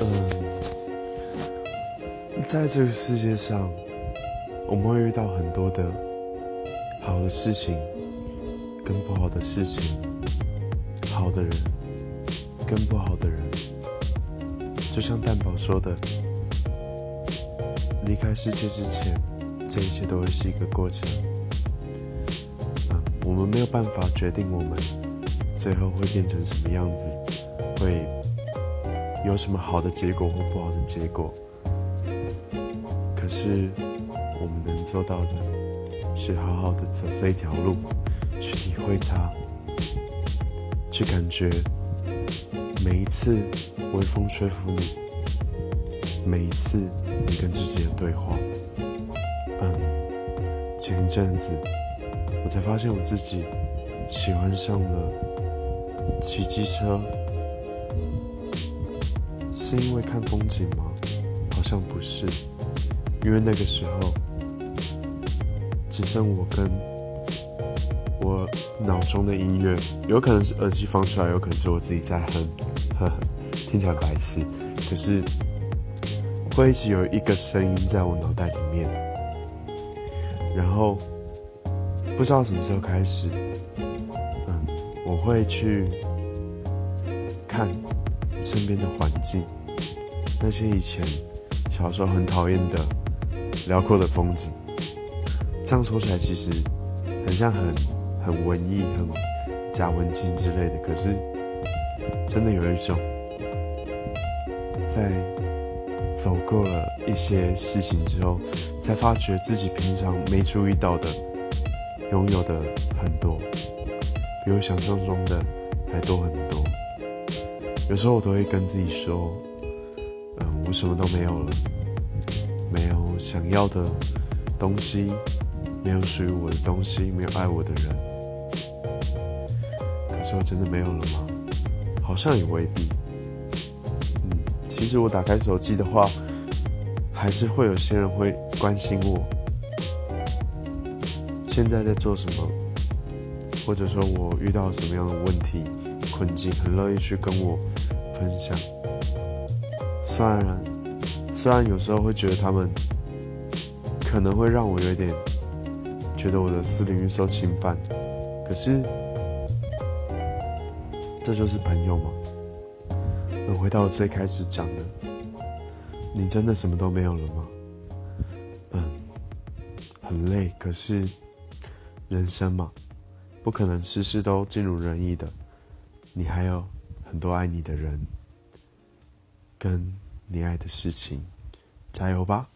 嗯，在这个世界上，我们会遇到很多的好的事情，跟不好的事情，好的人，跟不好的人。就像蛋宝说的，离开世界之前，这一切都会是一个过程。嗯，我们没有办法决定我们最后会变成什么样子，会有什么好的结果或不好的结果。可是，我们能做到的，是好好的走这一条路，去体会它，去感觉每一次。微风吹拂你，每一次你跟自己的对话。嗯，前一阵子我才发现我自己喜欢上了骑机车，是因为看风景吗？好像不是，因为那个时候只剩我跟我脑中的音乐，有可能是耳机放出来，有可能是我自己在哼，呵呵。听起来白痴，可是会一直有一个声音在我脑袋里面，然后不知道什么时候开始，嗯，我会去看身边的环境，那些以前小时候很讨厌的辽阔的风景，这样说起来其实很像很很文艺、很假文青之类的，可是真的有一种。在走过了一些事情之后，才发觉自己平常没注意到的，拥有的很多，比我想象中的还多很多。有时候我都会跟自己说：“嗯，我什么都没有了，没有想要的东西，没有属于我的东西，没有爱我的人。”可是我真的没有了吗？好像也未必。嗯其实我打开手机的话，还是会有些人会关心我现在在做什么，或者说我遇到什么样的问题、困境，很乐意去跟我分享。虽然虽然有时候会觉得他们可能会让我有点觉得我的私领域受侵犯，可是这就是朋友吗？那回到最开始讲的，你真的什么都没有了吗？嗯，很累，可是人生嘛，不可能事事都尽如人意的。你还有很多爱你的人，跟你爱的事情，加油吧！